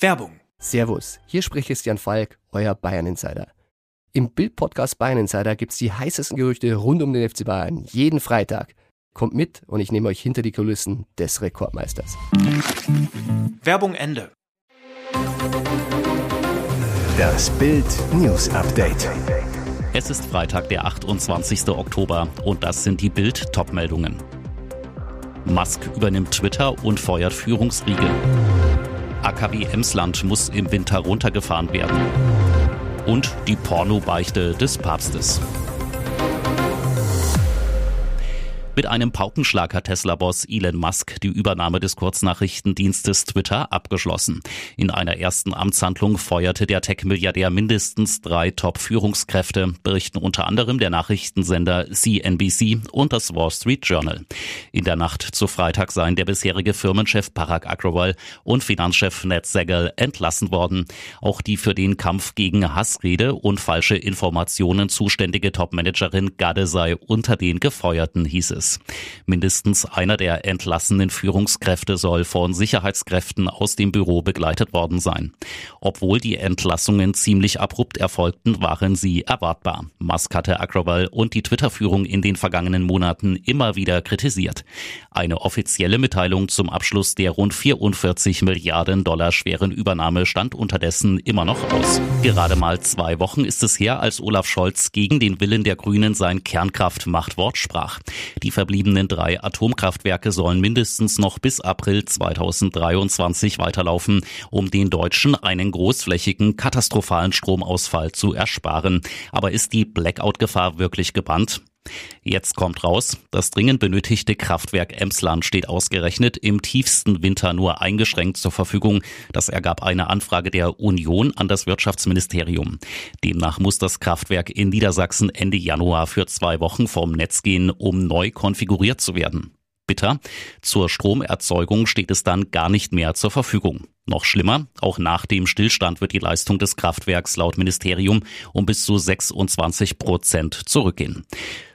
Werbung. Servus, hier spricht Christian Falk, euer Bayern Insider. Im Bild-Podcast Bayern Insider gibt's die heißesten Gerüchte rund um den FC Bayern jeden Freitag. Kommt mit und ich nehme euch hinter die Kulissen des Rekordmeisters. Werbung Ende. Das Bild News Update. Es ist Freitag, der 28. Oktober und das sind die Bild Topmeldungen. Musk übernimmt Twitter und feuert Führungsriege. AKW Emsland muss im Winter runtergefahren werden. Und die Pornobeichte des Papstes. Mit einem Paukenschlag hat Tesla-Boss Elon Musk die Übernahme des Kurznachrichtendienstes Twitter abgeschlossen. In einer ersten Amtshandlung feuerte der Tech-Milliardär mindestens drei Top-Führungskräfte, berichten unter anderem der Nachrichtensender CNBC und das Wall Street Journal. In der Nacht zu Freitag seien der bisherige Firmenchef Parag Agrawal und Finanzchef Ned Segal entlassen worden. Auch die für den Kampf gegen Hassrede und falsche Informationen zuständige Top-Managerin Gade sei unter den Gefeuerten, hieß es. Mindestens einer der entlassenen Führungskräfte soll von Sicherheitskräften aus dem Büro begleitet worden sein. Obwohl die Entlassungen ziemlich abrupt erfolgten, waren sie erwartbar. Musk hatte Agrawal und die Twitter-Führung in den vergangenen Monaten immer wieder kritisiert. Eine offizielle Mitteilung zum Abschluss der rund 44 Milliarden Dollar schweren Übernahme stand unterdessen immer noch aus. Gerade mal zwei Wochen ist es her, als Olaf Scholz gegen den Willen der Grünen sein Kernkraftmachtwort sprach. Die verbliebenen drei Atomkraftwerke sollen mindestens noch bis April 2023 weiterlaufen, um den Deutschen einen großflächigen katastrophalen Stromausfall zu ersparen. Aber ist die Blackout-Gefahr wirklich gebannt? Jetzt kommt raus, das dringend benötigte Kraftwerk Emsland steht ausgerechnet im tiefsten Winter nur eingeschränkt zur Verfügung. Das ergab eine Anfrage der Union an das Wirtschaftsministerium. Demnach muss das Kraftwerk in Niedersachsen Ende Januar für zwei Wochen vom Netz gehen, um neu konfiguriert zu werden. Bitter. Zur Stromerzeugung steht es dann gar nicht mehr zur Verfügung. Noch schlimmer, auch nach dem Stillstand wird die Leistung des Kraftwerks laut Ministerium um bis zu 26 Prozent zurückgehen.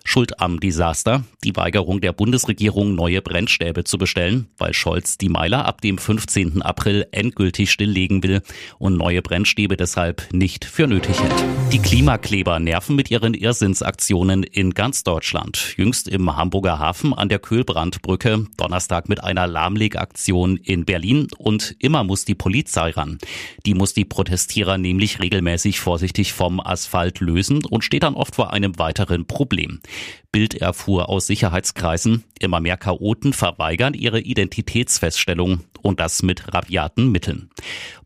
Schuld am Desaster die Weigerung der Bundesregierung, neue Brennstäbe zu bestellen, weil Scholz die Meiler ab dem 15. April endgültig stilllegen will und neue Brennstäbe deshalb nicht für nötig hält. Die Klimakleber nerven mit ihren Irrsinnsaktionen in ganz Deutschland. Jüngst im Hamburger Hafen an der Kühlbrandbrücke, Donnerstag mit einer Lahmlegaktion in Berlin und immer muss die Polizei ran. Die muss die Protestierer nämlich regelmäßig vorsichtig vom Asphalt lösen und steht dann oft vor einem weiteren Problem. Bild erfuhr aus Sicherheitskreisen, immer mehr Chaoten verweigern ihre Identitätsfeststellung und das mit rabiaten Mitteln.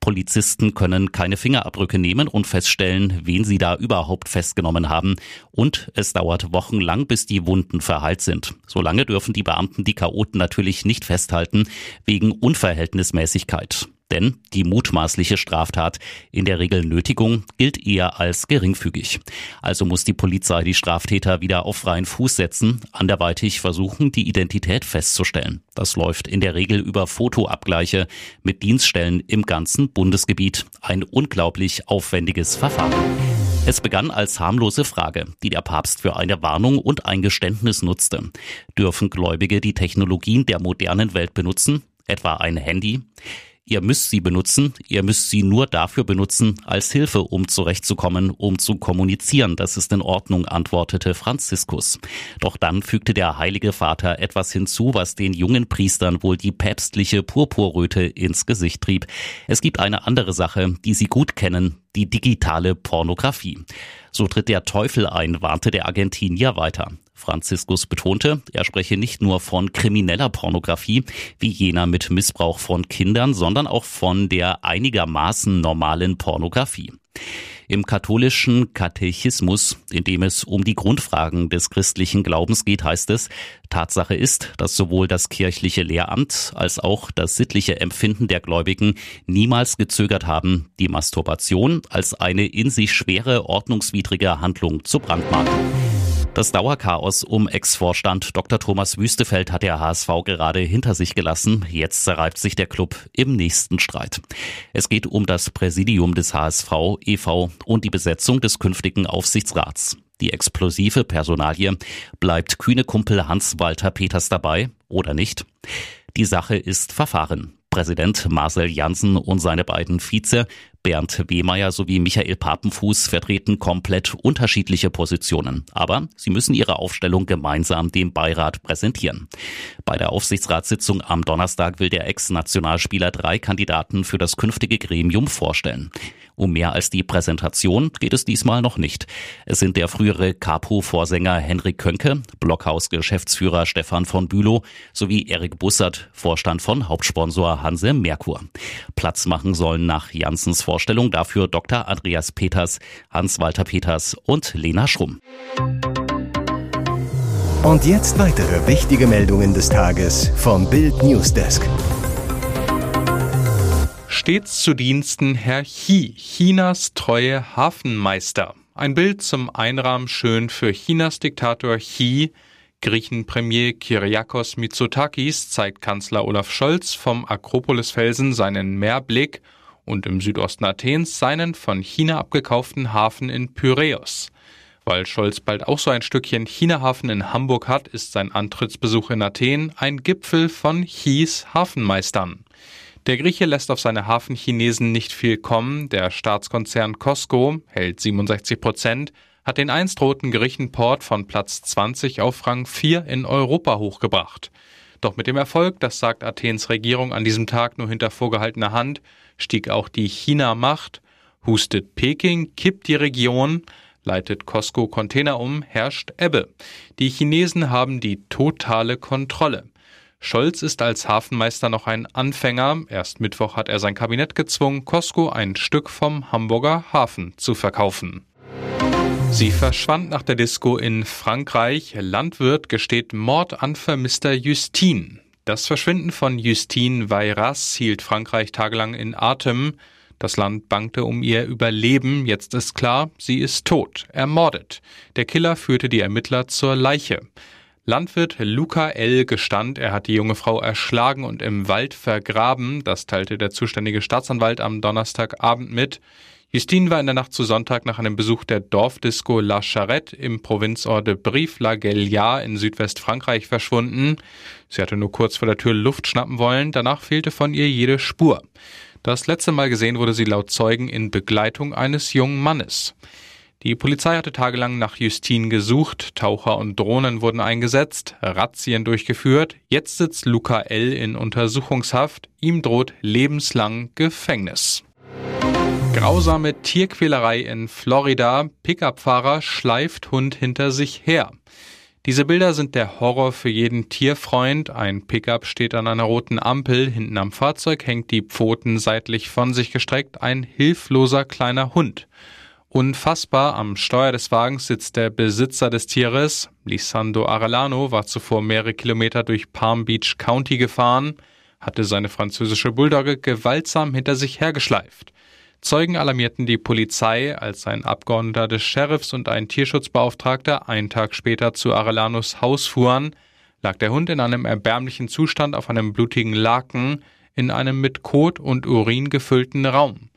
Polizisten können keine Fingerabdrücke nehmen und feststellen, wen sie da überhaupt festgenommen haben. Und es dauert wochenlang, bis die Wunden verheilt sind. Solange dürfen die Beamten die Chaoten natürlich nicht festhalten, wegen Unverhältnismäßigkeit. Denn die mutmaßliche Straftat, in der Regel Nötigung, gilt eher als geringfügig. Also muss die Polizei die Straftäter wieder auf freien Fuß setzen, anderweitig versuchen, die Identität festzustellen. Das läuft in der Regel über Fotoabgleiche mit Dienststellen im ganzen Bundesgebiet. Ein unglaublich aufwendiges Verfahren. Es begann als harmlose Frage, die der Papst für eine Warnung und ein Geständnis nutzte. Dürfen Gläubige die Technologien der modernen Welt benutzen? Etwa ein Handy? Ihr müsst sie benutzen, ihr müsst sie nur dafür benutzen, als Hilfe, um zurechtzukommen, um zu kommunizieren. Das ist in Ordnung, antwortete Franziskus. Doch dann fügte der Heilige Vater etwas hinzu, was den jungen Priestern wohl die päpstliche Purpurröte ins Gesicht trieb. Es gibt eine andere Sache, die sie gut kennen, die digitale Pornografie. So tritt der Teufel ein, warnte der Argentinier weiter. Franziskus betonte, er spreche nicht nur von krimineller Pornografie, wie jener mit Missbrauch von Kindern, sondern auch von der einigermaßen normalen Pornografie. Im katholischen Katechismus, in dem es um die Grundfragen des christlichen Glaubens geht, heißt es, Tatsache ist, dass sowohl das kirchliche Lehramt als auch das sittliche Empfinden der Gläubigen niemals gezögert haben, die Masturbation als eine in sich schwere ordnungswidrige Handlung zu brandmarken. Das Dauerchaos um Ex-Vorstand Dr. Thomas Wüstefeld hat der HSV gerade hinter sich gelassen. Jetzt zerreibt sich der Club im nächsten Streit. Es geht um das Präsidium des HSV e.V. und die Besetzung des künftigen Aufsichtsrats. Die explosive Personalie bleibt kühne Kumpel Hans-Walter Peters dabei oder nicht? Die Sache ist Verfahren. Präsident Marcel Janssen und seine beiden Vize Bernd Wehmeier sowie Michael Papenfuß vertreten komplett unterschiedliche Positionen. Aber sie müssen ihre Aufstellung gemeinsam dem Beirat präsentieren. Bei der Aufsichtsratssitzung am Donnerstag will der Ex-Nationalspieler drei Kandidaten für das künftige Gremium vorstellen. Um mehr als die Präsentation geht es diesmal noch nicht. Es sind der frühere Capo-Vorsänger Henrik Könke, Blockhaus-Geschäftsführer Stefan von Bülow sowie Erik Bussert, Vorstand von Hauptsponsor Hanse Merkur. Platz machen sollen nach Janssens Vorstellung dafür Dr. Andreas Peters, Hans-Walter Peters und Lena Schrumm. Und jetzt weitere wichtige Meldungen des Tages vom Bild Newsdesk stets zu Diensten Herr Xi, Chinas treue Hafenmeister. Ein Bild zum Einrahmen schön für Chinas Diktator Xi. Griechenpremier Kyriakos Mitsotakis zeigt Kanzler Olaf Scholz vom Akropolisfelsen seinen Meerblick und im Südosten Athens seinen von China abgekauften Hafen in Pyräus. Weil Scholz bald auch so ein Stückchen China-Hafen in Hamburg hat, ist sein Antrittsbesuch in Athen ein Gipfel von Chis Hafenmeistern. Der Grieche lässt auf seine Hafenchinesen nicht viel kommen. Der Staatskonzern Costco hält 67 Prozent, hat den einst roten Griechenport von Platz 20 auf Rang 4 in Europa hochgebracht. Doch mit dem Erfolg, das sagt Athens Regierung an diesem Tag nur hinter vorgehaltener Hand, stieg auch die China-Macht. Hustet Peking, kippt die Region, leitet Costco Container um, herrscht Ebbe. Die Chinesen haben die totale Kontrolle. Scholz ist als Hafenmeister noch ein Anfänger. Erst Mittwoch hat er sein Kabinett gezwungen, Costco ein Stück vom Hamburger Hafen zu verkaufen. Sie verschwand nach der Disco in Frankreich. Landwirt gesteht Mord an vermisster Justine. Das Verschwinden von Justine Veyras hielt Frankreich tagelang in Atem. Das Land bangte um ihr Überleben. Jetzt ist klar, sie ist tot, ermordet. Der Killer führte die Ermittler zur Leiche. Landwirt Luca L. gestand, er hat die junge Frau erschlagen und im Wald vergraben. Das teilte der zuständige Staatsanwalt am Donnerstagabend mit. Justine war in der Nacht zu Sonntag nach einem Besuch der Dorfdisco La Charette im Provinzort de Brive-la-Gaillarde in Südwestfrankreich verschwunden. Sie hatte nur kurz vor der Tür Luft schnappen wollen, danach fehlte von ihr jede Spur. Das letzte Mal gesehen wurde sie laut Zeugen in Begleitung eines jungen Mannes. Die Polizei hatte tagelang nach Justine gesucht, Taucher und Drohnen wurden eingesetzt, Razzien durchgeführt. Jetzt sitzt Luca L. in Untersuchungshaft. Ihm droht lebenslang Gefängnis. Grausame Tierquälerei in Florida. Pickup-Fahrer schleift Hund hinter sich her. Diese Bilder sind der Horror für jeden Tierfreund. Ein Pickup steht an einer roten Ampel, hinten am Fahrzeug hängt die Pfoten seitlich von sich gestreckt ein hilfloser kleiner Hund. Unfassbar, am Steuer des Wagens sitzt der Besitzer des Tieres. Lisando Arellano war zuvor mehrere Kilometer durch Palm Beach County gefahren, hatte seine französische Bulldogge gewaltsam hinter sich hergeschleift. Zeugen alarmierten die Polizei, als ein Abgeordneter des Sheriffs und ein Tierschutzbeauftragter einen Tag später zu Arellanos Haus fuhren, lag der Hund in einem erbärmlichen Zustand auf einem blutigen Laken in einem mit Kot und Urin gefüllten Raum.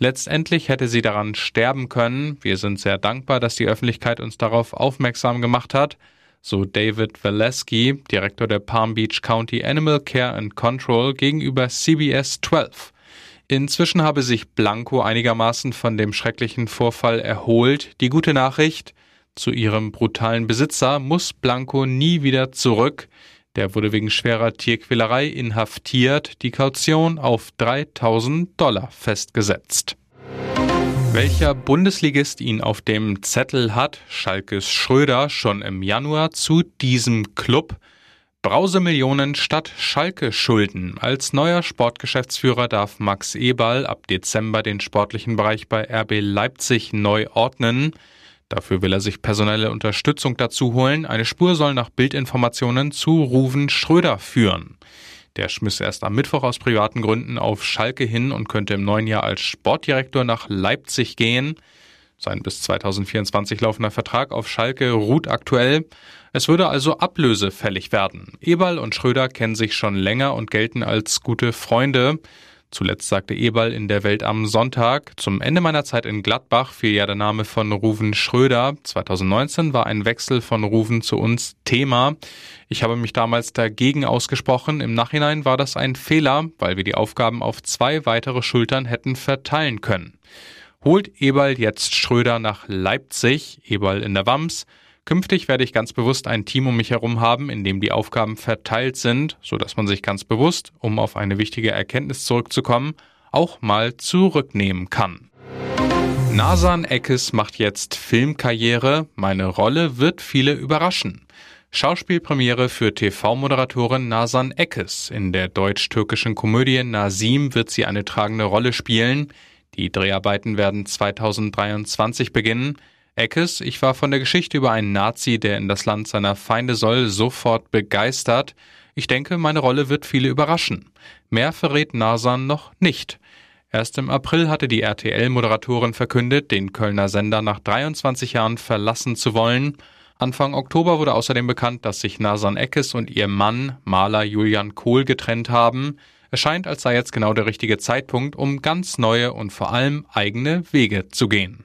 Letztendlich hätte sie daran sterben können. Wir sind sehr dankbar, dass die Öffentlichkeit uns darauf aufmerksam gemacht hat, so David Valesky, Direktor der Palm Beach County Animal Care and Control gegenüber CBS 12. Inzwischen habe sich Blanco einigermaßen von dem schrecklichen Vorfall erholt. Die gute Nachricht, zu ihrem brutalen Besitzer muss Blanco nie wieder zurück. Der wurde wegen schwerer Tierquälerei inhaftiert, die Kaution auf 3000 Dollar festgesetzt. Welcher Bundesligist ihn auf dem Zettel hat, Schalkes Schröder schon im Januar zu diesem Club. Brausemillionen statt Schalke-Schulden. Als neuer Sportgeschäftsführer darf Max Eberl ab Dezember den sportlichen Bereich bei RB Leipzig neu ordnen. Dafür will er sich personelle Unterstützung dazu holen. Eine Spur soll nach Bildinformationen zu Ruven Schröder führen. Der schmiss erst am Mittwoch aus privaten Gründen auf Schalke hin und könnte im neuen Jahr als Sportdirektor nach Leipzig gehen. Sein bis 2024 laufender Vertrag auf Schalke ruht aktuell. Es würde also Ablöse fällig werden. Eberl und Schröder kennen sich schon länger und gelten als gute Freunde. Zuletzt sagte Eberl in der Welt am Sonntag, zum Ende meiner Zeit in Gladbach fiel ja der Name von Ruven Schröder. 2019 war ein Wechsel von Ruven zu uns Thema. Ich habe mich damals dagegen ausgesprochen. Im Nachhinein war das ein Fehler, weil wir die Aufgaben auf zwei weitere Schultern hätten verteilen können. Holt Eberl jetzt Schröder nach Leipzig, Eberl in der Wams, Künftig werde ich ganz bewusst ein Team um mich herum haben, in dem die Aufgaben verteilt sind, so dass man sich ganz bewusst, um auf eine wichtige Erkenntnis zurückzukommen, auch mal zurücknehmen kann. Nasan Eckes macht jetzt Filmkarriere. Meine Rolle wird viele überraschen. Schauspielpremiere für TV-Moderatorin Nasan Eckes. In der deutsch-türkischen Komödie Nasim wird sie eine tragende Rolle spielen. Die Dreharbeiten werden 2023 beginnen. Eckes, ich war von der Geschichte über einen Nazi, der in das Land seiner Feinde soll, sofort begeistert. Ich denke, meine Rolle wird viele überraschen. Mehr verrät Nasan noch nicht. Erst im April hatte die RTL-Moderatorin verkündet, den Kölner Sender nach 23 Jahren verlassen zu wollen. Anfang Oktober wurde außerdem bekannt, dass sich Nasan Eckes und ihr Mann, Maler Julian Kohl, getrennt haben. Es scheint, als sei jetzt genau der richtige Zeitpunkt, um ganz neue und vor allem eigene Wege zu gehen.